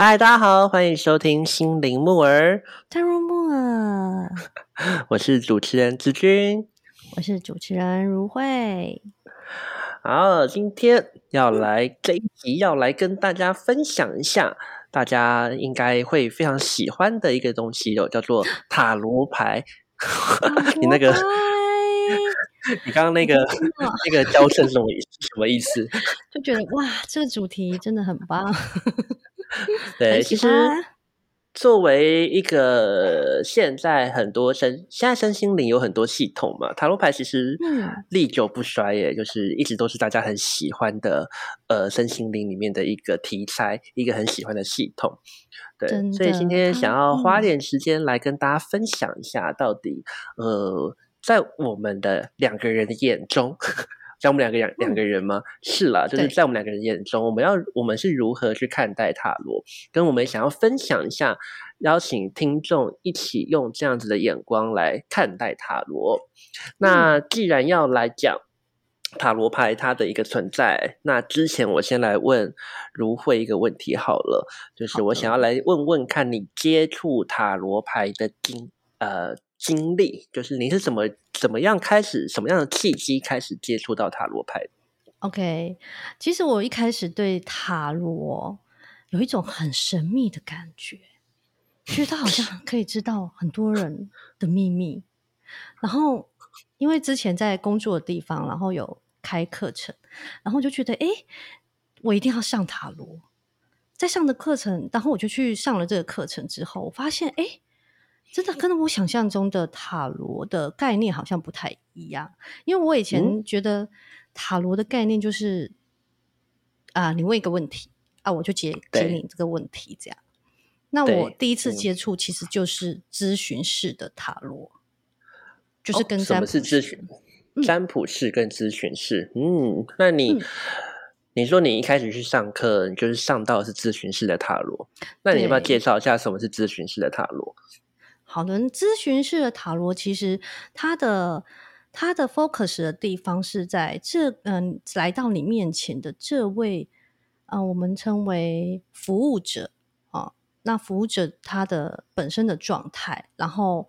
嗨，大家好，欢迎收听心灵木儿，太入木耳，我是主持人子君，我是主持人如慧。好，今天要来这一集，要来跟大家分享一下，大家应该会非常喜欢的一个东西哦，叫做 塔罗牌。你那个，你刚刚那个那个娇声什么什么意思？就觉得哇，这个主题真的很棒。对，其实作为一个现在很多身现在身心灵有很多系统嘛，塔罗牌其实历久不衰耶，就是一直都是大家很喜欢的呃身心灵里面的一个题材，一个很喜欢的系统。对，所以今天想要花点时间来跟大家分享一下，到底呃在我们的两个人的眼中。在我们两个两两个人吗？是啦，就是在我们两个人眼中，我们要我们是如何去看待塔罗？跟我们想要分享一下，邀请听众一起用这样子的眼光来看待塔罗。那既然要来讲塔罗牌它的一个存在，那之前我先来问如慧一个问题好了，就是我想要来问问看你接触塔罗牌的经呃。经历就是你是怎么怎么样开始什么样的契机开始接触到塔罗牌？OK，其实我一开始对塔罗有一种很神秘的感觉，觉得他好像 可以知道很多人的秘密。然后因为之前在工作的地方，然后有开课程，然后就觉得哎，我一定要上塔罗。在上的课程，然后我就去上了这个课程之后，我发现哎。真的跟我想象中的塔罗的概念好像不太一样，因为我以前觉得塔罗的概念就是啊，你问一个问题啊，我就解解你这个问题这样。那我第一次接触其实就是咨询式的塔罗，就是跟什么是咨询？占卜式跟咨询式。嗯，那你你说你一开始去上课，你就是上到是咨询式的塔罗，那你要不要介绍一下什么是咨询式的塔罗？好的，咨询式的塔罗其实它的它的 focus 的地方是在这嗯，来到你面前的这位啊，我们称为服务者啊。那服务者他的本身的状态，然后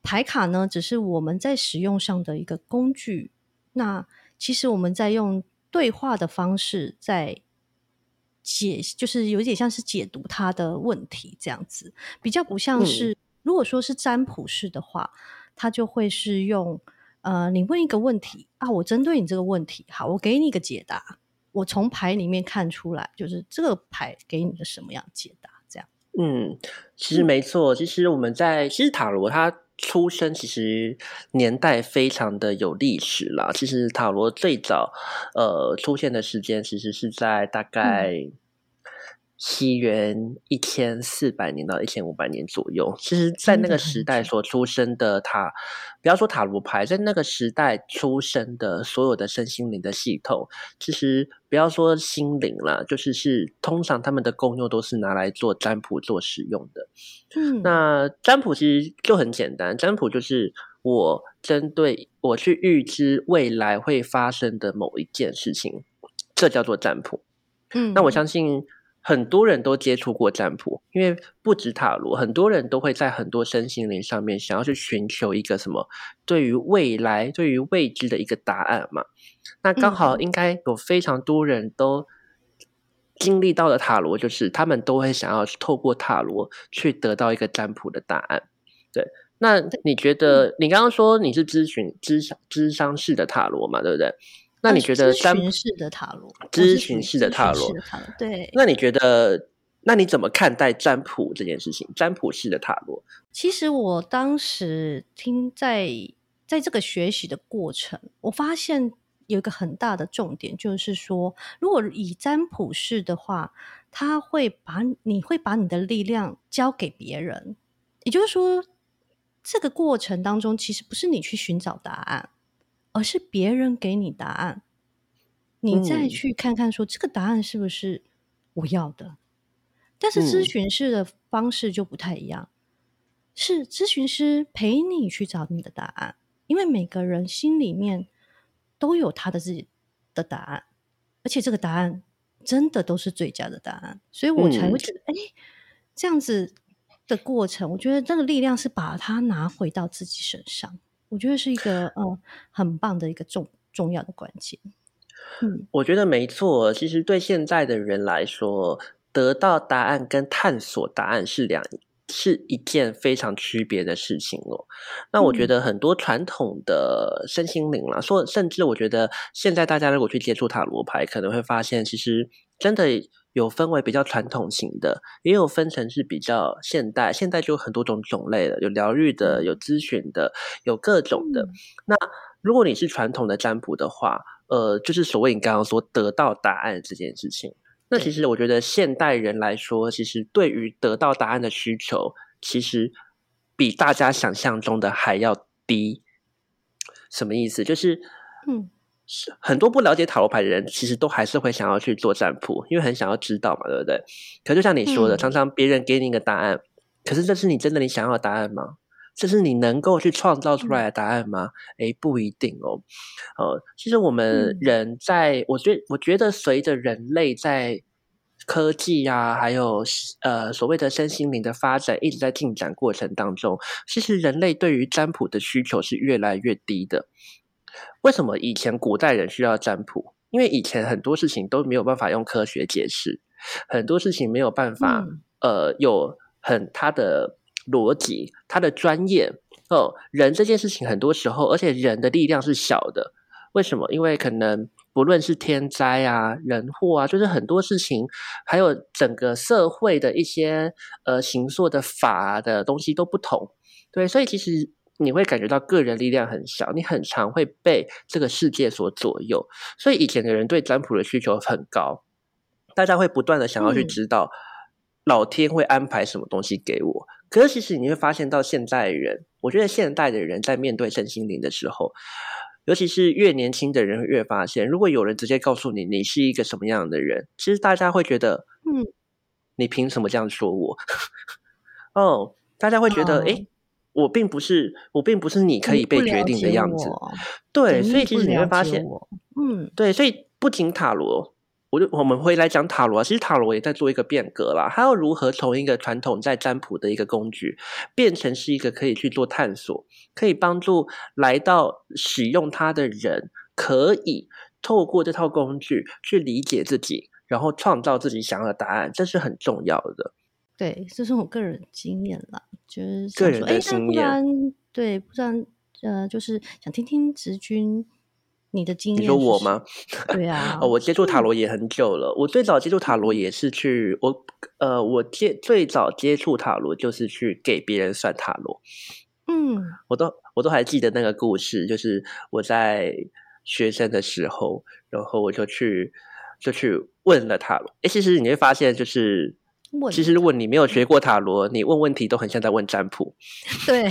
牌卡呢，只是我们在使用上的一个工具。那其实我们在用对话的方式在解，就是有点像是解读他的问题这样子，比较不像是。如果说是占卜式的话，它就会是用呃，你问一个问题啊，我针对你这个问题，好，我给你一个解答，我从牌里面看出来，就是这个牌给你的什么样解答，这样。嗯，其实没错，其实我们在其实塔罗它出生其实年代非常的有历史啦。其实塔罗最早呃出现的时间，其实是在大概。西元一千四百年到一千五百年左右，其实，在那个时代所出生的塔，不要说塔罗牌，在那个时代出生的所有的身心灵的系统，其实不要说心灵了，就是是通常他们的功用都是拿来做占卜做使用的。嗯，那占卜其实就很简单，占卜就是我针对我去预知未来会发生的某一件事情，这叫做占卜。嗯，那我相信。很多人都接触过占卜，因为不止塔罗，很多人都会在很多身心灵上面想要去寻求一个什么对于未来、对于未知的一个答案嘛。那刚好应该有非常多人都经历到的塔罗，就是他们都会想要透过塔罗去得到一个占卜的答案。对，那你觉得你刚刚说你是咨询、咨商、咨商式的塔罗嘛？对不对？那你觉得咨询式的塔罗，咨询式的塔罗，对。那你觉得，那你怎么看待占卜这件事情？占卜式的塔罗，其实我当时听在在这个学习的过程，我发现有一个很大的重点，就是说，如果以占卜式的话，他会把你会把你的力量交给别人，也就是说，这个过程当中，其实不是你去寻找答案。而是别人给你答案，你再去看看，说这个答案是不是我要的？但是咨询师的方式就不太一样，是咨询师陪你去找你的答案，因为每个人心里面都有他的自己的答案，而且这个答案真的都是最佳的答案，所以我才嗯。会觉得，哎、这样子的过程，我觉得那个力量是把它拿回到自己身上，我觉得是一个呃很棒的一个重重要的关键。嗯我觉得没错。其实对现在的人来说，得到答案跟探索答案是两是一件非常区别的事情哦。那我觉嗯得很多传统的身心灵啦，说甚至我觉得现在大家如果去接触塔罗牌，可能会发现其实真的有分为比较传统型的，也有分成是比较现代。现代就有很多种种类了，有疗愈的，有咨询的，有各种的。嗯那如果你是传统的占卜的话，呃，就是所谓你刚刚说得到答案这件事情，那其实我觉得现代人来说，其实对于得到答案的需求，其实比大家想象中的还要低。什么意思？就是嗯是很多不了解塔罗牌的人，其实都还是会想要去做占卜，因为很想要知道嘛，对不对？可就像你说的，嗯常常别人给你一个答案，可是这是你真的你想要的答案吗？这是你能够去创造出来的答案吗？诶，不一定哦。呃，其实我们嗯人在，我觉我觉得随着人类在科技啊，还有呃所谓的身心灵的发展一直在进展过程当中，其实人类对于占卜的需求是越来越低的。为什么以前古代人需要占卜？因为以前很多事情都没有办法用科学解释，很多事情没有办法、嗯呃有很它的逻辑、它的专业哦。人这件事情很多时候，而且人的力量是小的，为什么？因为可能不论是天灾啊、人祸啊，就是很多事情，还有整个社会的一些呃行塑的法的东西都不同，对，所以其实你会感觉到个人力量很小，你很常会被这个世界所左右，所以以前的人对占卜的需求很高，大家会不断的想要去嗯知道老天会安排什么东西给我。可是其实你会发现到现在的人，我觉得现代的人在面对身心灵的时候，尤其是越年轻的人越发现，如果有人直接告诉你你是一个什么样的人，其实大家会觉得，嗯，你凭什么这样说我？哦，大家会觉得，哦诶，我并不是，我并不是你可以被决定的样子。对，所以其实你会发现，嗯对，所以不仅塔罗，我就我们回来讲塔罗啊，其实塔罗也在做一个变革啦。它要如何从一个传统在占卜的一个工具，变成是一个可以去做探索，可以帮助来到使用它的人，可以透过这套工具去理解自己，然后创造自己想要的答案，这是很重要的。对，这是我个人经验啦，就是个人的想说，哎，那不然对，不然呃，就是想听听直君你的经验。你说我？吗？对啊，哦，我接触塔罗也很久了。我最早接触塔罗也是去我呃，我接最早接触塔罗就是去给别人算塔罗。嗯我都我都还记得那个故事，就是我在学生的时候，然后我就去就去问了塔罗。诶，其实你会发现，就是问其实如果你没有学过塔罗，你问问题都很像在问占卜。对，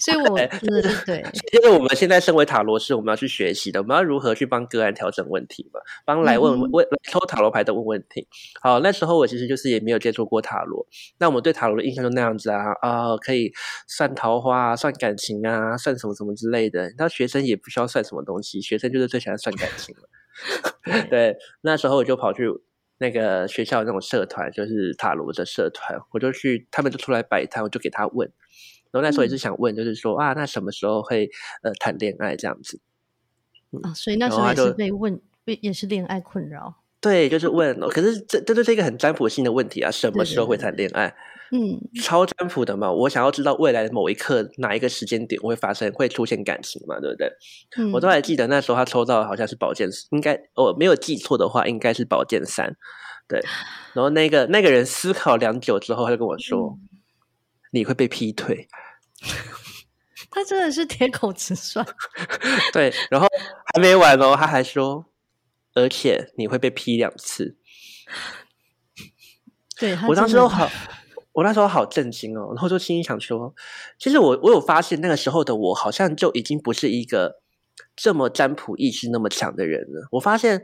所以我是对，因为我们现在身为塔罗师，我们要去学习的，我们要如何去帮个案调整问题嘛，帮来问问来抽塔罗牌的问问题。好，那时候我其实就是也没有接触过塔罗，那我们对塔罗的印象就那样子啊啊、可以算桃花啊，算感情啊，算什么什么之类的。那学生也不需要算什么东西，学生就是最喜欢算感情了。对，那时候我就跑去那个学校那种社团，就是塔罗的社团，我就去，他们就出来摆摊，我就给他问。然后那时候也是想问，就是说、啊，那什么时候会呃谈恋爱这样子？啊，所以那时候也是被问，被也是恋爱困扰。对，就是问哦。可是这这就是一个很占卜性的问题啊，什么对时候会对谈恋爱？嗯超占卜的嘛，我想要知道未来的某一刻哪一个时间点会发生，会出现感情嘛，对不对？嗯，我都还记得那时候他抽到的好像是宝剑，应该我没有记错的话，应该是宝剑三。对，然后那个那个人思考良久之后，他就跟我说：“嗯你会被劈腿。他真的是铁口直断。对，然后还没完哦，他还说：“而且你会被劈两次。对，我当时都好，我那时候好震惊哦，然后就心里想说，其实我我有发现那个时候的我好像就已经不是一个这么占卜意识那么强的人了。我发现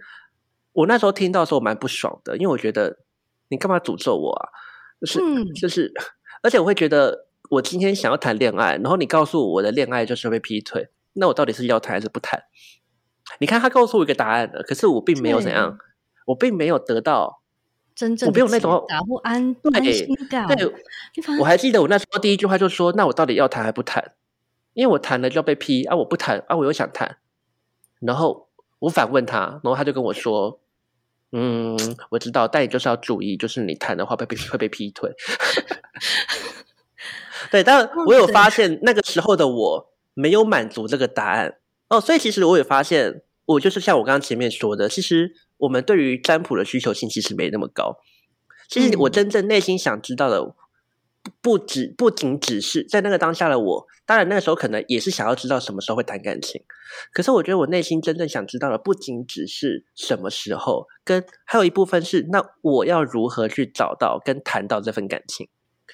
我那时候听到的时候蛮不爽的，因为我觉得你干嘛诅咒我啊？就是、嗯就是，而且我会觉得我今天想要谈恋爱，然后你告诉我我的恋爱就是被劈腿，那我到底是要谈还是不谈？你看他告诉我一个答案了，可是我并没有怎样，我并没有得到真正我没有那种打不安安对心感。对，我还记得我那时候第一句话就说：“那我到底要谈还不谈？因为我谈了就要被批啊，我不谈啊，我又想谈。”然后我反问他，然后他就跟我说：“嗯，我知道，但你就是要注意，就是你谈的话会被会被劈腿。”对，但 我有发现那个时候的我没有满足这个答案哦，所以其实我也发现，我就是像我刚刚前面说的，其实我们对于占卜的需求性其实没那么高。其实我嗯真正内心想知道的，不不只不仅只是在那个当下的我，当然那个时候可能也是想要知道什么时候会谈感情，可是我觉得我内心真正想知道的，不仅只是什么时候，跟还有一部分是那我要如何去找到跟谈到这份感情。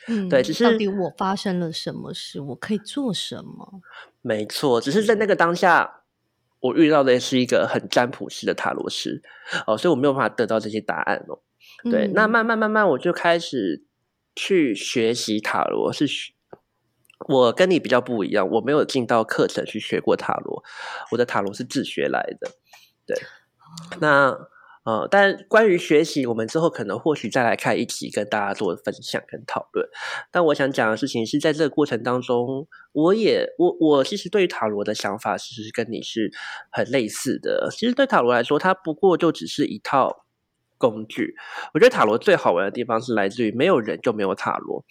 嗯，对只是到底我发生了什么事，我可以做什么？没错，只是在那个当下，我遇到的是一个很占卜式的塔罗师哦，所以我没有办法得到这些答案哦。对，嗯那慢慢慢慢我就开始去学习塔罗，是学我跟你比较不一样，我没有进到课程去学过塔罗，我的塔罗是自学来的。对，那呃，但关于学习，我们之后可能或许再来开一集跟大家做分享跟讨论。但我想讲的事情是在这个过程当中，我也我我其实对于塔罗的想法，其实跟你是很类似的。其实对塔罗来说，它不过就只是一套工具。我觉得塔罗最好玩的地方是来自于没有人就没有塔罗，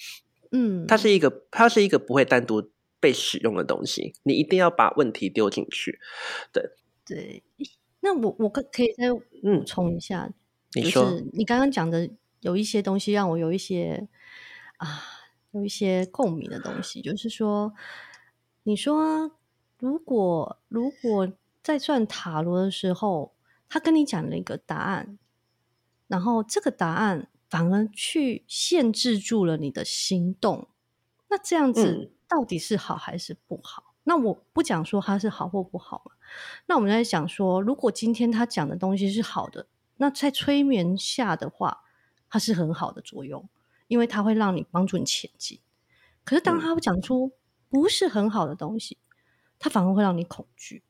嗯，它是一个它是一个不会单独被使用的东西，你一定要把问题丢进去。对对。那我我可可以再补嗯，充一下，就你说是你刚刚讲的有一些东西让我有一些啊，有一些共鸣的东西，就是说，你说如果如果在算塔罗的时候，他跟你讲了一个答案，然后这个答案反而去限制住了你的行动，那这样子嗯到底是好还是不好？那我不讲说它是好或不好嘛，那我们在想说，如果今天他讲的东西是好的，那在催眠下的话，它是很好的作用，因为它会让你帮助你前进。可是当嗯他讲出不是很好的东西，它反而会让你恐惧。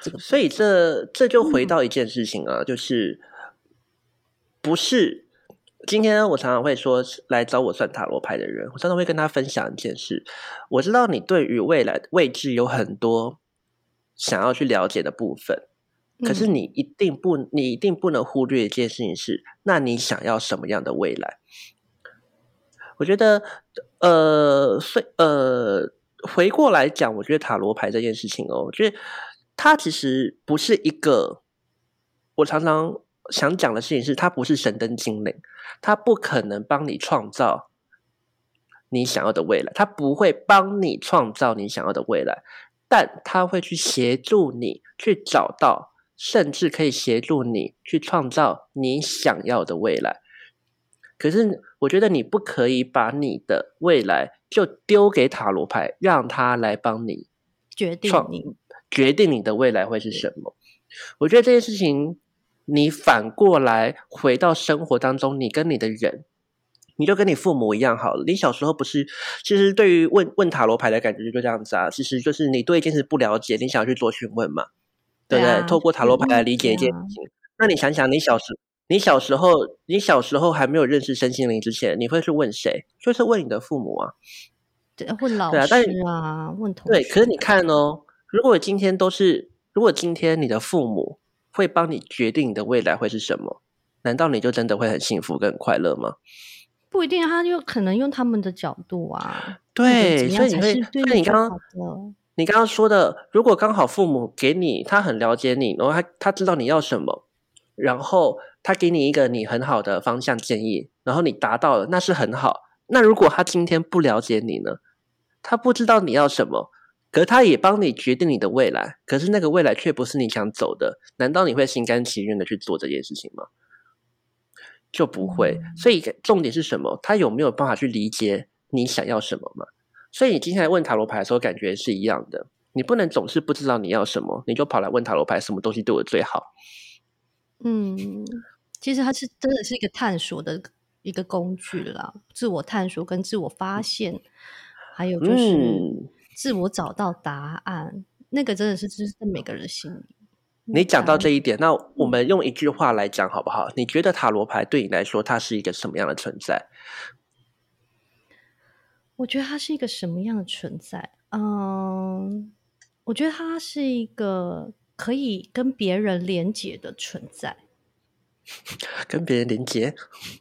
这个所以这这就回嗯到一件事情啊，就是不是今天我常常会说来找我算塔罗牌的人，我常常会跟他分享一件事。我知道你对于未来的未知有很多想要去了解的部分，可是嗯你一定不，你一定不能忽略一件事情是，那你想要什么样的未来？我觉得，呃，所以呃，回过来讲，我觉得塔罗牌这件事情哦，我觉得它其实不是一个，我常常想讲的事情是，它不是神灯精灵，它不可能帮你创造你想要的未来，它不会帮你创造你想要的未来，但他会去协助你去找到，甚至可以协助你去创造你想要的未来。可是，我觉得你不可以把你的未来就丢给塔罗牌，让他来帮你决定你决定你的未来会是什么。我觉得这件事情，你反过来回到生活当中，你跟你的人，你就跟你父母一样好了。你小时候不是，其实对于问问塔罗牌的感觉就这样子啊，其实就是你对一件事不了解，你想要去做询问嘛，对不对？对啊透过塔罗牌来理解一件事情。那你想想，你小时你小时候，你小时候还没有认识身心灵之前，你会去问谁？就是问你的父母啊。对问老对啊但师啊，问同对，可是你看哦，如果今天都是，如果今天你的父母会帮你决定你的未来会是什么，难道你就真的会很幸福跟很快乐吗？不一定，他就可能用他们的角度啊，对，所以你会，怎样才是对所以你刚刚。你刚刚说的，如果刚好父母给你，他很了解你，然后他他知道你要什么，然后他给你一个你很好的方向建议，然后你达到了，那是很好。那如果他今天不了解你呢？他不知道你要什么，可是他也帮你决定你的未来，可是那个未来却不是你想走的，难道你会心甘情愿的去做这件事情吗？就不会。嗯所以重点是什么？他有没有办法去理解你想要什么嘛？所以你今天来问塔罗牌的时候，感觉是一样的。你不能总是不知道你要什么，你就跑来问塔罗牌，什么东西对我最好？嗯，其实它是真的是一个探索的一个工具啦，自我探索跟自我发现，还有就是嗯自我找到答案，那个真的是就是在每个人心里。你讲到这一点，那我们用一句话来讲好不好？你觉得塔罗牌对你来说，它是一个什么样的存在？我觉得它是一个什么样的存在？嗯，我觉得它是一个可以跟别人连接的存在。跟别人连接？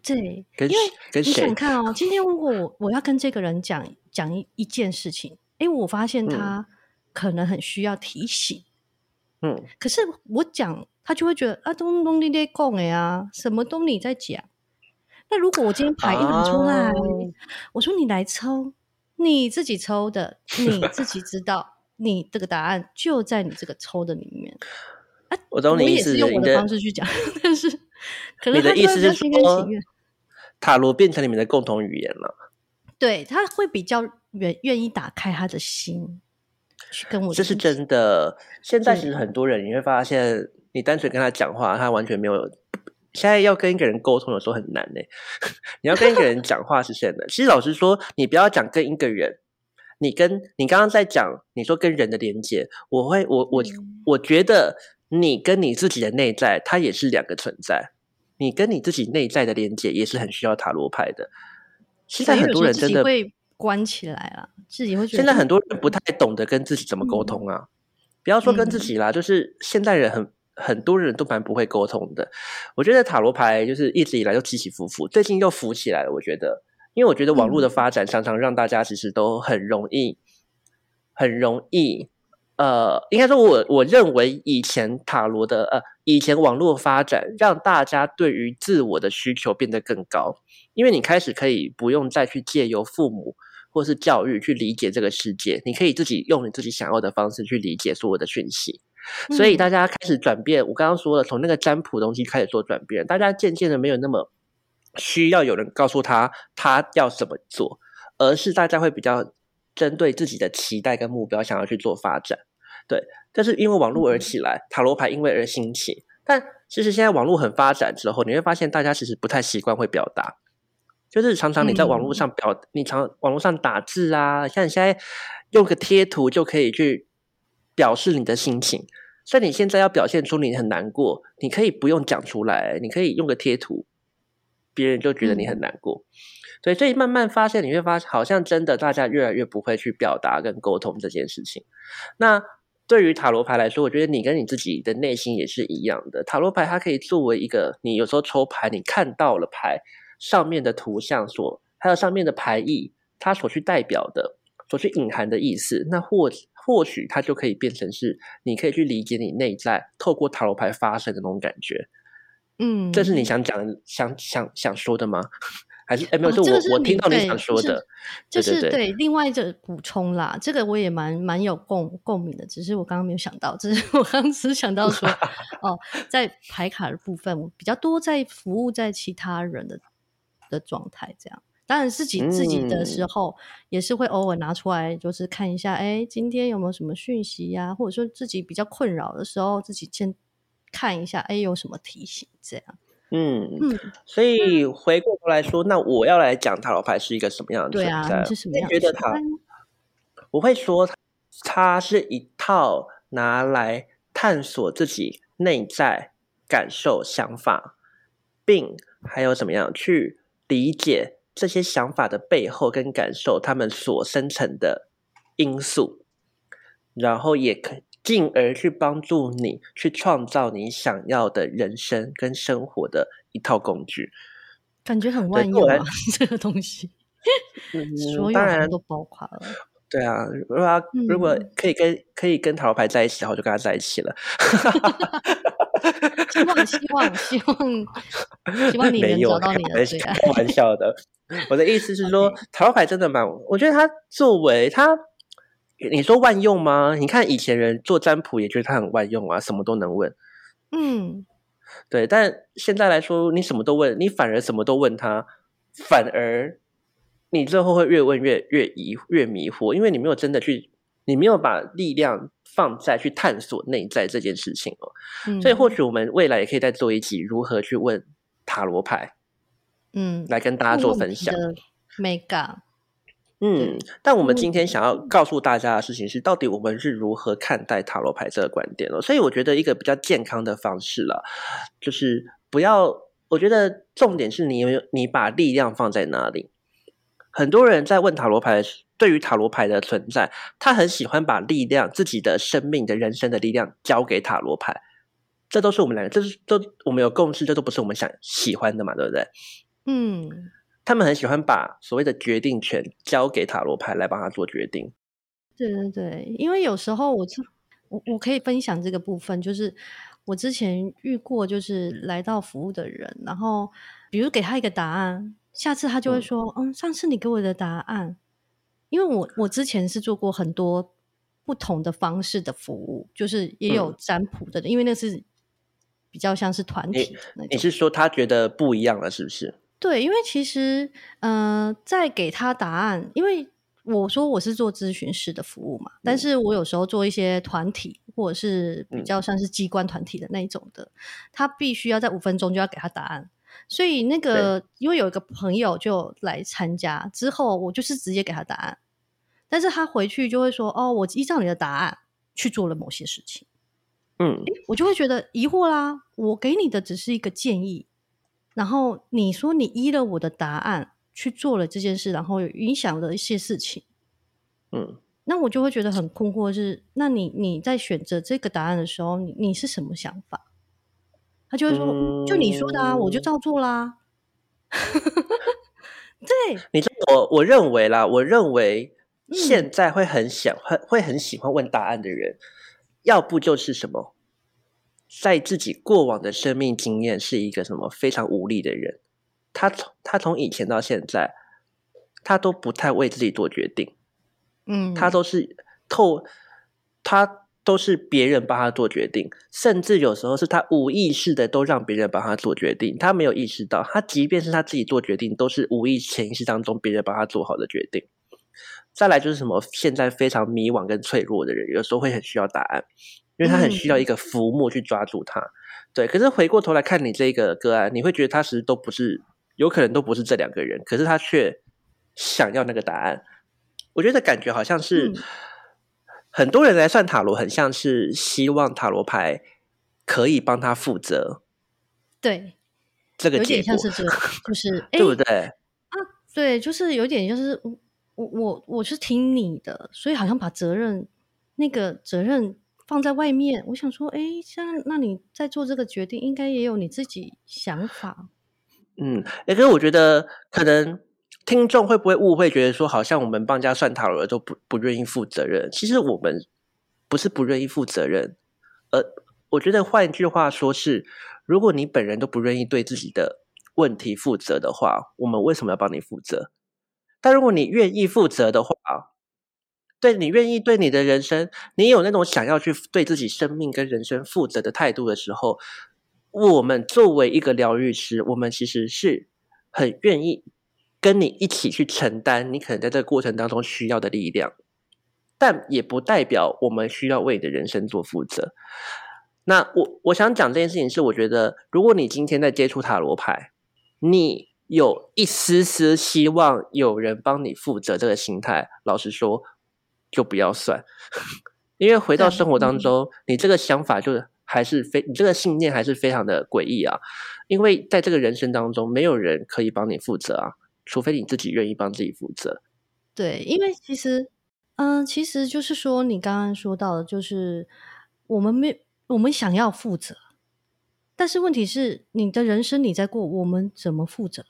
对，跟因为跟你想？看哦，今天如果我我要跟这个人讲讲一一件事情，哎，我发现他可能很需要提醒，嗯，可是我讲他就会觉得啊，东东你在讲哎呀，什么东你在讲。那如果我今天牌一拿出来，啊我说你来抽，你自己抽的，你自己知道，你这个答案就在你这个抽的里面。我懂你意思我也是用我的方式去讲，但是可能你的意思是心甘说情愿。塔罗变成你们的共同语言了，对，他会比较愿愿意打开他的心，去跟我这是真的。现在其实很多人你会发现，你单纯跟他讲话，他完全没有。现在要跟一个人沟通，的时候很难呢。你要跟一个人讲话是真的。其实老实说，你不要讲跟一个人，你跟你刚刚在讲，你说跟人的连接，我会我我嗯我觉得你跟你自己的内在，它也是两个存在。你跟你自己内在的连接也是很需要塔罗牌的。现在很多人真的会关起来了，自己会觉得现在很多嗯人不太懂得跟自己怎么沟通啊。不要说跟自嗯己啦，就是现代人很很多人都蛮不会沟通的。我觉得塔罗牌就是一直以来都起起伏伏，最近又浮起来了。我觉得，因为我觉得网络的嗯发展常常让大家其实都很容易，很容易。呃，应该说我我认为以前塔罗的呃，以前网络发展让大家对于自我的需求变得更高，因为你开始可以不用再去借由父母或是教育去理解这个世界，你可以自己用你自己想要的方式去理解所有的讯息。所以嗯大家开始转变，我刚刚说了，从那个占卜东西开始做转变，大家渐渐的没有那么需要有人告诉他他要怎么做，而是大家会比较针对自己的期待跟目标想要去做发展。对，但是因为网络而起来，塔罗牌因为而兴起。但其实现在网络很发展之后，你会发现大家其实不太习惯会表达，就是常常你在网络上表，你常网络上打字啊，像你现在用个贴图就可以去表示你的心情。所以你现在要表现出你很难过，你可以不用讲出来，你可以用个贴图，别人就觉得你很难过。对，所以慢慢发现，你会发现好像真的大家越来越不会去表达跟沟通这件事情。那对于塔罗牌来说，我觉得你跟你自己的内心也是一样的。塔罗牌它可以作为一个，你有时候抽牌，你看到了牌上面的图像所，还有上面的牌意，它所去代表的、所去隐含的意思，那或或许它就可以变成是你可以去理解你内在透过塔罗牌发生的那种感觉。嗯，这是你想讲、想想想说的吗？还是哎，没有，哦是我、我听到你想说的，就是对另外就补充啦，这个我也蛮蛮有共共鸣的，只是我刚刚没有想到，只是我刚刚只是想到说，哦，在牌卡的部分，我比较多在服务在其他人的的状态，这样。当然，自己自己的时嗯候也是会偶尔拿出来，就是看一下，哎，今天有没有什么讯息呀、或者说自己比较困扰的时候，自己先看一下，哎，有什么提醒这样。嗯嗯，所以回过头来说，那我要来讲塔罗牌是一个什么样的对啊，存在？你是什么我样会觉得它的存在呢？我会说它，它是一套拿来探索自己内在感受、想法，并还有怎么样去理解这些想法的背后跟感受，他们所生成的因素，然后也可进而去帮助你去创造你想要的人生跟生活的一套工具。感觉很万用啊，这个东西，嗯所有当然都包括了。对啊，如果他如果嗯可以跟可以跟塔罗牌在一起的话，我就跟他在一起了。希望希望希望希望你能找到你开玩笑的最爱。开玩笑的。我的意思是说罗牌真的蛮，我觉得它作为它，你说万用吗？你看以前人做占卜也觉得他很万用啊，什么都能问。嗯，对，但现在来说，你什么都问，你反而什么都问他，反而你最后会越问越越疑越迷惑，因为你没有真的去，你没有把力量放在去探索内在这件事情哦。嗯所以或许我们未来也可以再做一集如何去问塔罗牌，嗯，来跟大家做分享。mega 嗯，但我们今天想要告诉大家的事情是，到底我们是如何看待塔罗牌这个观点哦。所以我觉得一个比较健康的方式了，就是不要。我觉得重点是你有你把力量放在哪里。很多人在问塔罗牌，对于塔罗牌的存在，他很喜欢把力量、自己的生命的人生的力量交给塔罗牌。这都是我们两个，这是都我们有共识，这都不是我们想喜欢的嘛，对不对？嗯。他们很喜欢把所谓的决定权交给塔罗牌来帮他做决定。对对对，因为有时候我我我可以分享这个部分，就是我之前遇过，就是来到服务的人，然后比如给他一个答案，下次他就会说：“嗯，上次你给我的答案。”因为我我之前是做过很多不同的方式的服务，就是也有占卜的，因为那是比较像是团体。你是说他觉得不一样了，是不是？对，因为其实，呃，在给他答案，因为我说我是做咨询师的服务嘛，但是我有时候做一些团体或者是比较像是机关团体的那一种的，他必须要在五分钟就要给他答案，所以那个因为有一个朋友就来参加之后，我就是直接给他答案，但是他回去就会说，哦，我依照你的答案去做了某些事情，嗯，我就会觉得疑惑啦，我给你的只是一个建议。然后你说你依了我的答案去做了这件事，然后影响了一些事情，嗯，那我就会觉得很困惑，是那你你在选择这个答案的时候，你你是什么想法？他就会说，就你说的啊，我就照做啦。对，你知道我我认为啦，我认为现在会很想很会很喜欢问答案的人，要不就是什么。在自己过往的生命经验是一个什么非常无力的人，他从他从以前到现在，他都不太为自己做决定，嗯，他都是透，他都是别人帮他做决定，甚至有时候是他无意识的都让别人帮他做决定，他没有意识到，他即便是他自己做决定，都是无意潜意识当中别人帮他做好的决定。再来就是什么，现在非常迷惘跟脆弱的人，有时候会很需要答案。因为他很需要一个浮木去抓住他，对。可是回过头来看你这个个案，你会觉得他其实都不是，有可能都不是这两个人，可是他却想要那个答案。我觉得感觉好像是很多人来算塔罗，很像是希望塔罗牌可以帮他负责。对，这个有点像是这，就 是对不对？啊，对，就是有点就是我我我是听你的，所以好像把责任那个责任。放在外面，我想说，哎，像那你在做这个决定，应该也有你自己想法。嗯，哎，可是我觉得可能听众会不会误会，觉得说好像我们帮家算塔罗都不不愿意负责任。其实我们不是不愿意负责任，呃，我觉得换一句话说是，如果你本人都不愿意对自己的问题负责的话，我们为什么要帮你负责？但如果你愿意负责的话，对你愿意对你的人生，你有那种想要去对自己生命跟人生负责的态度的时候，我们作为一个疗愈师，我们其实是很愿意跟你一起去承担你可能在这个过程当中需要的力量，但也不代表我们需要为你的人生做负责。那我我想讲这件事情是，我觉得如果你今天在接触塔罗牌，你有一丝丝希望有人帮你负责这个心态，老实说。就不要算，因为回到生活当中，你这个想法就还是非你这个信念还是非常的诡异啊！因为在这个人生当中，没有人可以帮你负责啊，除非你自己愿意帮自己负责。对，因为其实，嗯，其实就是说，你刚刚说到的，就是我们没我们想要负责，但是问题是，你的人生你在过，我们怎么负责？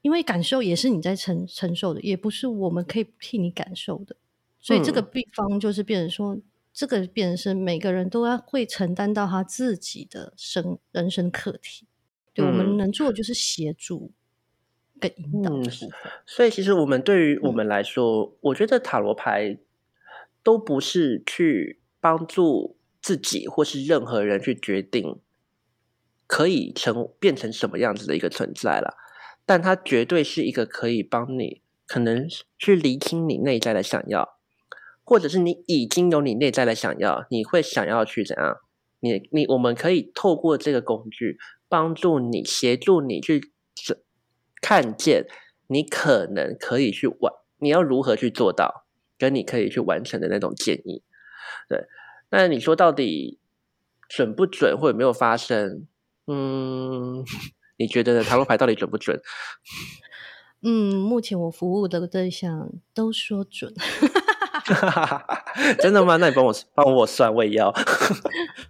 因为感受也是你在承承受的，也不是我们可以替你感受的。所以这个地方就是变成说，这个变成是每个人都要会承担到他自己的生人生课题。对，我们能做的就是协助跟引导的部分。所以其实我们对于我们来说，我觉得塔罗牌都不是去帮助自己或是任何人去决定可以成变成什么样子的一个存在了，但它绝对是一个可以帮你可能去厘清你内在的想要。或者是你已经有你内在的想要，你会想要去怎样？你你我们可以透过这个工具帮助你，协助你去看见你可能可以去完你要如何去做到，跟你可以去完成的那种建议。对，那你说到底准不准，或有没有发生？嗯，你觉得塔罗牌到底准不准？嗯，目前我服务的对象都说准。真的吗？那你帮我帮我算，我也要。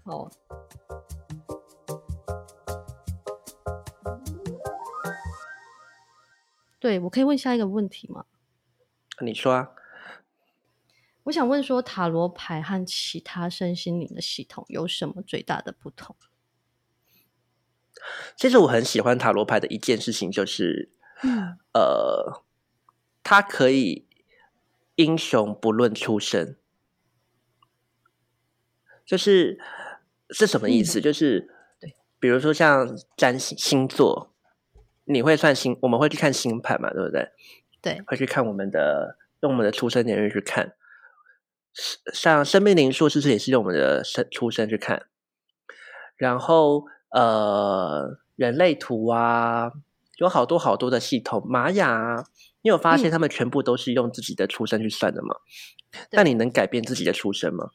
哦。对，我可以问下一个问题吗？你说啊。我想问说，塔罗牌和其他身心灵的系统有什么最大的不同？其实我很喜欢塔罗牌的一件事情，就是，呃，它可以英雄不论出身，就是是什么意思？就是对，比如说像占星星座，你会算星，我们会去看星盘嘛，对不对？对，会去看我们的，用我们的出生年月去看。像生命灵数，是不是也是用我们的生出生去看？然后呃，人类图啊，有好多好多的系统，玛雅，啊，你有发现他们全部都是用自己的出生去算的吗？那你能改变自己的出生吗？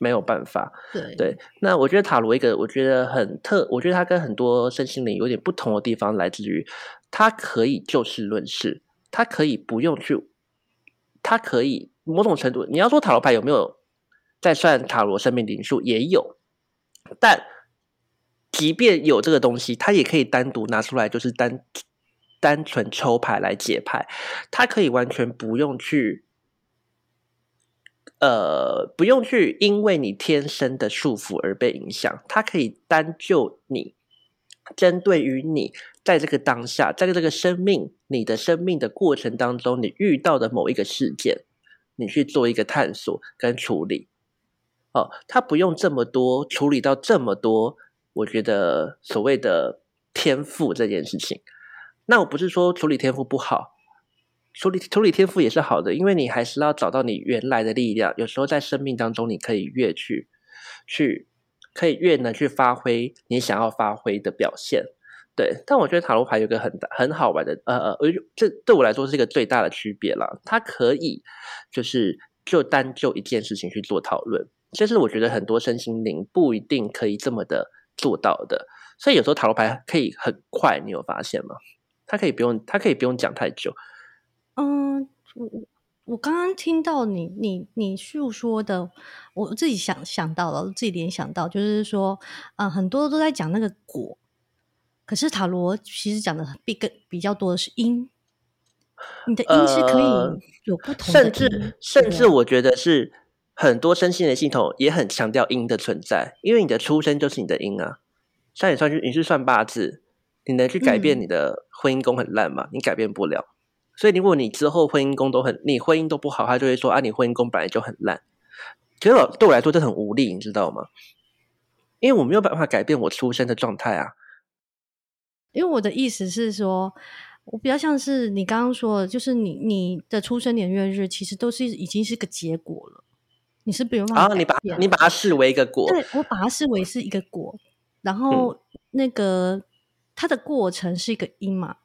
没有办法。对对，那我觉得塔罗一个我觉得很特，我觉得它跟很多身心灵有点不同的地方，来自于它可以就事论事，它可以不用去，它可以。某种程度，你要说塔罗牌有没有在算塔罗生命灵数，也有。但即便有这个东西，它也可以单独拿出来，就是单单纯抽牌来解牌。它可以完全不用去，呃，不用去因为你天生的束缚而被影响。它可以单就你，针对于你在这个当下，在这个生命你的生命的过程当中，你遇到的某一个事件。你去做一个探索跟处理，哦，他不用这么多处理到这么多，我觉得所谓的天赋这件事情，那我不是说处理天赋不好，处理处理天赋也是好的，因为你还是要找到你原来的力量。有时候在生命当中，你可以越去去，可以越能去发挥你想要发挥的表现。对，但我觉得塔罗牌有个很很好玩的，呃呃，这对我来说是一个最大的区别了。它可以就是就单就一件事情去做讨论，这是我觉得很多身心灵不一定可以这么的做到的。所以有时候塔罗牌可以很快，你有发现吗？它可以不用，它可以不用讲太久。嗯，我我刚刚听到你你你述说的，我自己想想到了，自己联想到，就是说，啊，很多都在讲那个果。可是塔罗其实讲的比更比较多的是因，你的因是可以有不同，甚至甚至我觉得是很多身心的系统也很强调因的存在，因为你的出生就是你的因啊。像你算去你是算八字，你能去改变你的婚姻宫很烂吗？你改变不了。所以如果你之后婚姻宫都很，你婚姻都不好，他就会说啊，你婚姻宫本来就很烂。其实对我来说这很无力，你知道吗？因为我没有办法改变我出生的状态啊。因为我的意思是说，我比较像是你刚刚说的，就是你你的出生年月日其实都是已经是个结果了，你是不用啊，你把你把它视为一个果，对我把它视为是一个果，然后那个它的过程是一个因嘛，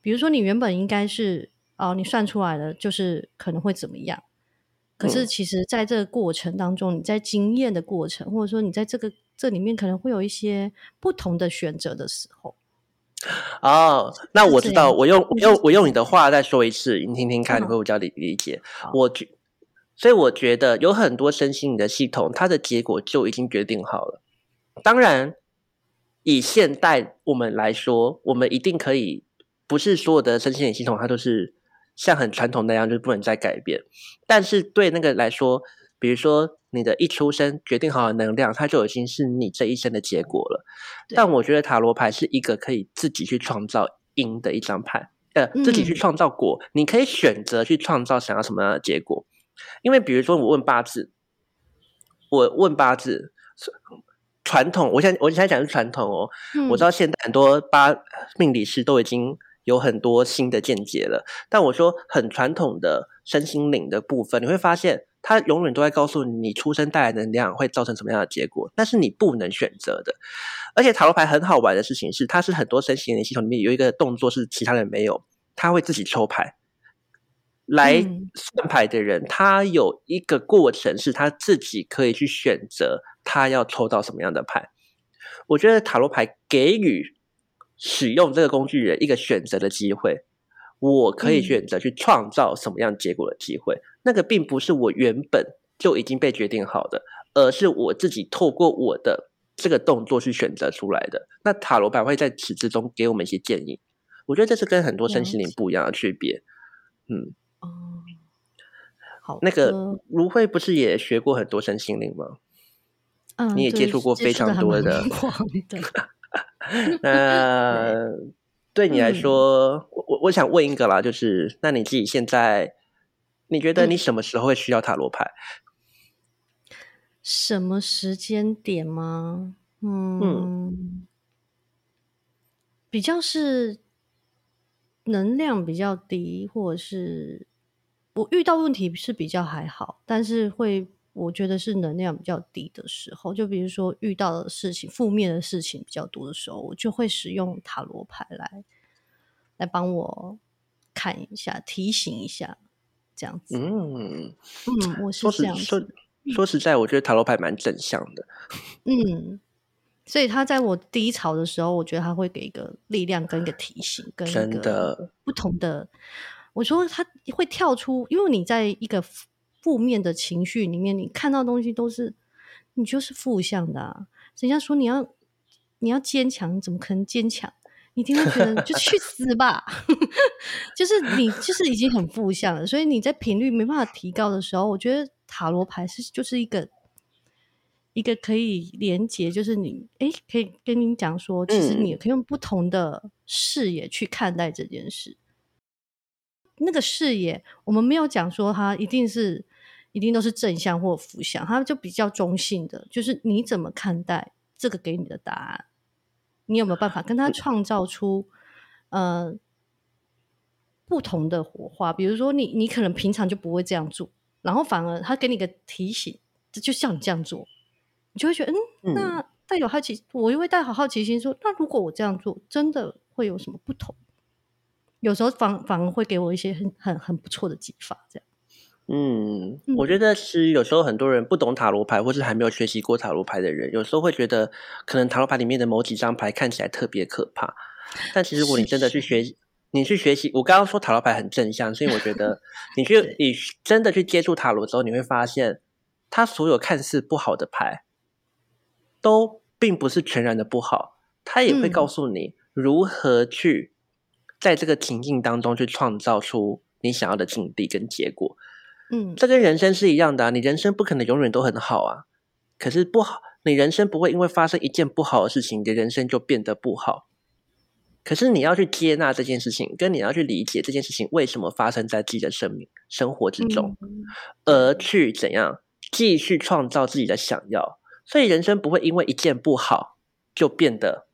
比如说你原本应该是哦，你算出来了就是可能会怎么样，可是其实在这个过程当中，你在经验的过程，或者说你在这个这里面可能会有一些不同的选择的时候。哦，那我知道，我用我用我用你的话再说一次，你听听看，你会比较理理解。我觉，所以我觉得有很多身心的系统，它的结果就已经决定好了。当然，以现代我们来说，我们一定可以，不是所有的身心系统它都是像很传统那样，就不能再改变。但是对那个来说，比如说。你的一出生决定好的能量，它就已经是你这一生的结果了。但我觉得塔罗牌是一个可以自己去创造因的一张牌，呃，自己去创造果。你可以选择去创造想要什么样的结果。因为比如说我问八字，我问八字，传统，我现我现在讲是传统哦。我知道现在很多八命理师都已经有很多新的见解了。但我说很传统的身心灵的部分，你会发现。它永远都在告诉你，你出生带来能量会造成什么样的结果，但是你不能选择的。而且塔罗牌很好玩的事情是，它是很多身心灵系统里面有一个动作是其他人没有，他会自己抽牌，来算牌的人，他有一个过程是他自己可以去选择他要抽到什么样的牌。我觉得塔罗牌给予使用这个工具人一个选择的机会，我可以选择去创造什么样结果的机会。那个并不是我原本就已经被决定好的，而是我自己透过我的这个动作去选择出来的。那塔罗牌会在此之中给我们一些建议。我觉得这是跟很多身心灵不一样的区别。嗯，哦，好，那个卢慧不是也学过很多身心灵吗？嗯，你也接触过非常多的。那对你来说，我我我想问一个啦，就是那你自己现在，你觉得你什么时候会需要塔罗牌？什么时间点吗？嗯，比较是。能量比较低，或者是我遇到问题是比较还好，但是会我觉得是能量比较低的时候，就比如说遇到的事情、负面的事情比较多的时候，我就会使用塔罗牌来来帮我看一下、提醒一下这样子。嗯嗯，我是这样说说实在，我觉得塔罗牌蛮正向的。嗯。所以他在我低潮的时候，我觉得他会给一个力量跟一个提醒，跟一个不同的。我说他会跳出，因为你在一个负面的情绪里面，你看到东西都是你就是负向的。人家说你要你要坚强，怎么可能坚强？你听他觉得就去 死吧，就是你就是已经很负向了。所以你在频率没办法提高的时候，我觉得塔罗牌是就是一个。一个可以连接，就是你哎，可以跟你讲说，其实你可以用不同的视野去看待这件事。那个视野，我们没有讲说它一定是一定都是正向或负向，它就比较中性的，就是你怎么看待这个给你的答案，你有没有办法跟他创造出呃不同的火花？比如说，你你可能平常就不会这样做，然后反而他给你个提醒，就像你这样做。你就会觉得，嗯，那带有好奇，我又会带好好奇心，说，那如果我这样做，真的会有什么不同？有时候反反而会给我一些很很很不错的启发，这样。嗯，我觉得是有时候很多人不懂塔罗牌，或是还没有学习过塔罗牌的人，有时候会觉得，可能塔罗牌里面的某几张牌看起来特别可怕，但其实如果你真的去学，你去学习，我刚刚说塔罗牌很正向，所以我觉得 你去你真的去接触塔罗之后，你会发现，它所有看似不好的牌。都并不是全然的不好，他也会告诉你如何去在这个情境当中去创造出你想要的境地跟结果。嗯，这跟人生是一样的啊，你人生不可能永远都很好啊。可是不好，你人生不会因为发生一件不好的事情，你的人生就变得不好。可是你要去接纳这件事情，跟你要去理解这件事情为什么发生在自己的生命生活之中，而去怎样继续创造自己的想要。所以人生不会因为一件不好就变得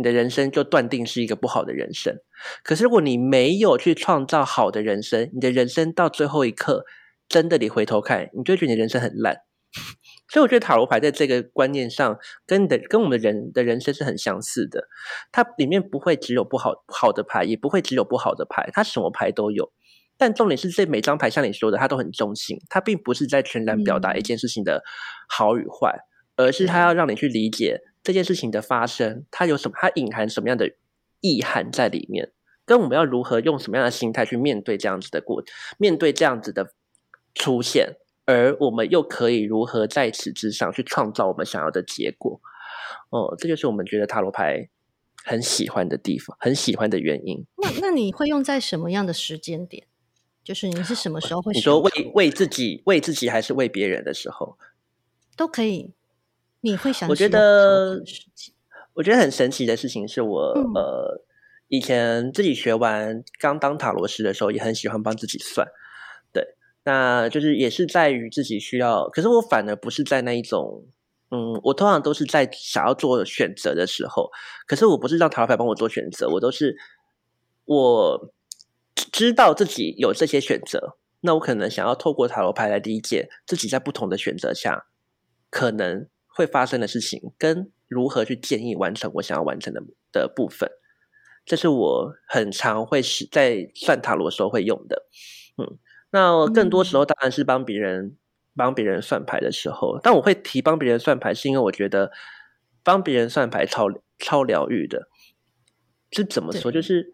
你的人生就断定是一个不好的人生。可是如果你没有去创造好的人生，你的人生到最后一刻真的你回头看，你就觉得你的人生很烂。所以我觉得塔罗牌在这个观念上跟你的跟我们的人的人生是很相似的。它里面不会只有不好好的牌，也不会只有不好的牌，它什么牌都有。但重点是，这每张牌像你说的，它都很中性，它并不是在全然表达一件事情的好与坏。而是它要让你去理解这件事情的发生，它有什么，它隐含什么样的意涵在里面，跟我们要如何用什么样的心态去面对这样子的过，面对这样子的出现，而我们又可以如何在此之上去创造我们想要的结果？哦，这就是我们觉得塔罗牌很喜欢的地方，很喜欢的原因。那那你会用在什么样的时间点？就是你是什么时候会？你说为为自己为自己还是为别人的时候都可以。你会想？我觉得，我觉得很神奇的事情是我呃，以前自己学完刚当塔罗师的时候，也很喜欢帮自己算。对，那就是也是在于自己需要，可是我反而不是在那一种，嗯，我通常都是在想要做选择的时候，可是我不是让塔罗牌帮我做选择，我都是我知道自己有这些选择，那我可能想要透过塔罗牌来理解自己在不同的选择下可能。会发生的事情，跟如何去建议完成我想要完成的的部分，这是我很常会是在算塔罗时候会用的。嗯，那更多时候当然是帮别人帮别人算牌的时候，但我会提帮别人算牌，是因为我觉得帮别人算牌超超疗愈的。是怎么说？就是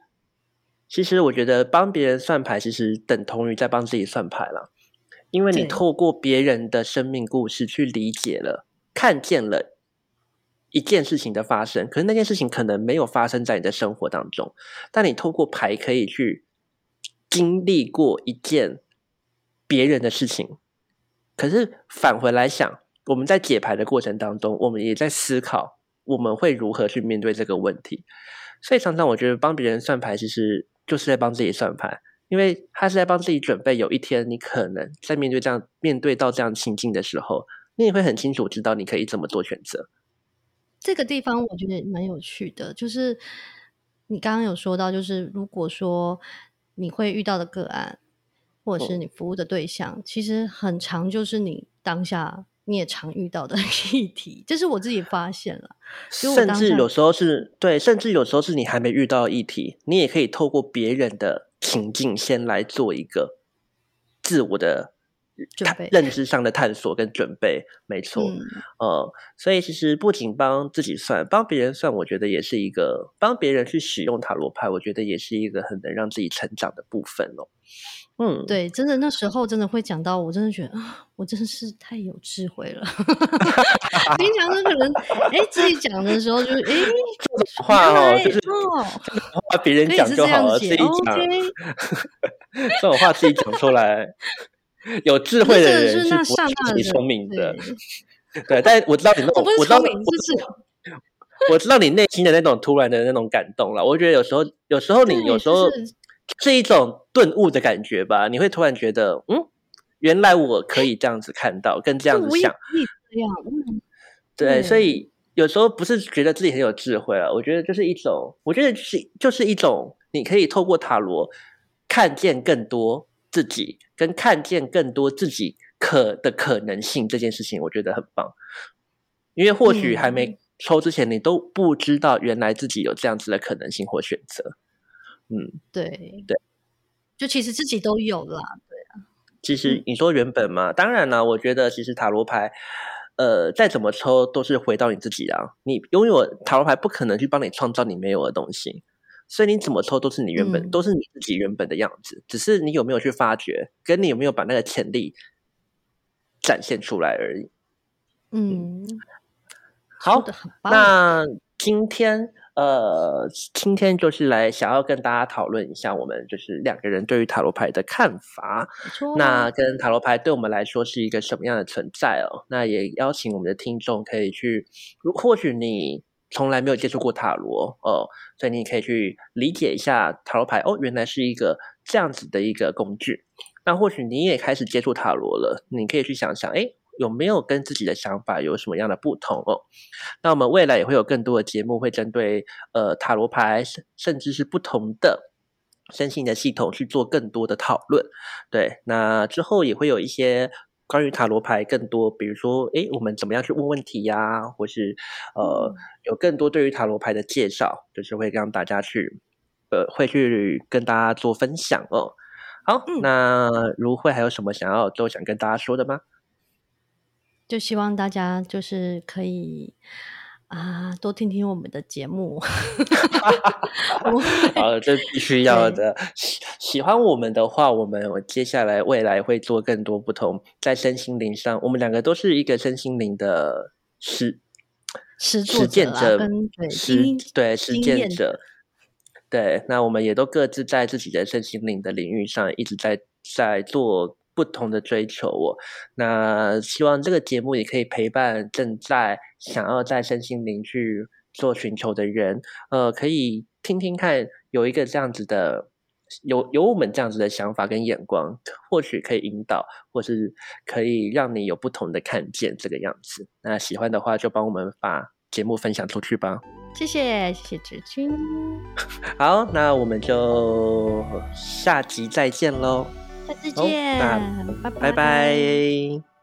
其实我觉得帮别人算牌，其实等同于在帮自己算牌了，因为你透过别人的生命故事去理解了、看见了一件事情的发生，可是那件事情可能没有发生在你的生活当中，但你透过牌可以去经历过一件别人的事情。可是返回来想，我们在解牌的过程当中，我们也在思考我们会如何去面对这个问题。所以常常我觉得帮别人算牌，其实就是在帮自己算牌，因为他是在帮自己准备，有一天你可能在面对这样面对到这样情境的时候，你也会很清楚知道你可以怎么做选择。这个地方我觉得蛮有趣的，就是你刚刚有说到，就是如果说你会遇到的个案，或者是你服务的对象，其实很长就是你当下。你也常遇到的 议题，这是我自己发现了。甚至有时候是对，甚至有时候是你还没遇到议题，你也可以透过别人的情境先来做一个自我的准备、认知上的探索跟准备。没错，呃，所以其实不仅帮自己算，帮别人算，我觉得也是一个帮别人去使用塔罗牌，我觉得也是一个很能让自己成长的部分哦。嗯，对，真的那时候真的会讲到，我真的觉得啊，我真的是太有智慧了。平常都可能哎自己讲的时候就哎，这种 话哦，就是话别人讲就好了，自己讲。这种话自己讲出来，有智慧的人是不会比聪明的。对，但我知道你那种，我知道你我知道你内心的那种突然的那种感动了。我觉得有时候，有时候你有时候。是一种顿悟的感觉吧？你会突然觉得，嗯，原来我可以这样子看到，跟这样子想，这样，对，所以有时候不是觉得自己很有智慧啊，我觉得就是一种，我觉得是就是一种，你可以透过塔罗看见更多自己，跟看见更多自己可的可能性这件事情，我觉得很棒。因为或许还没抽之前，你都不知道原来自己有这样子的可能性或选择。嗯，对对，就其实自己都有啦，对啊。其实你说原本嘛，当然了，我觉得其实塔罗牌，呃，再怎么抽都是回到你自己啊。你拥有塔罗牌，不可能去帮你创造你没有的东西，所以你怎么抽都是你原本，都是你自己原本的样子。只是你有没有去发掘，跟你有没有把那个潜力展现出来而已。嗯，好，那今天。呃，今天就是来想要跟大家讨论一下，我们就是两个人对于塔罗牌的看法。那跟塔罗牌对我们来说是一个什么样的存在哦？那也邀请我们的听众可以去，如或许你从来没有接触过塔罗哦，所以你可以去理解一下塔罗牌哦，原来是一个这样子的一个工具。那或许你也开始接触塔罗了，你可以去想想，哎。有没有跟自己的想法有什么样的不同哦？那我们未来也会有更多的节目，会针对呃塔罗牌，甚至是不同的身心的系统去做更多的讨论。对，那之后也会有一些关于塔罗牌更多，比如说，诶，我们怎么样去问问题呀？或是呃，有更多对于塔罗牌的介绍，就是会让大家去呃，会去跟大家做分享哦。好，那如慧还有什么想要都想跟大家说的吗？就希望大家就是可以啊，多听听我们的节目。好，这必须要的。喜喜欢我们的话，我们接下来未来会做更多不同，在身心灵上，我们两个都是一个身心灵的实实实践者，实对实践者。对，那我们也都各自在自己的身心灵的领域上，一直在在做。不同的追求，我那希望这个节目也可以陪伴正在想要在身心灵去做寻求的人，呃，可以听听看，有一个这样子的，有有我们这样子的想法跟眼光，或许可以引导，或是可以让你有不同的看见这个样子。那喜欢的话，就帮我们把节目分享出去吧。谢谢，谢谢志军。好，那我们就下集再见喽。下次见，拜拜。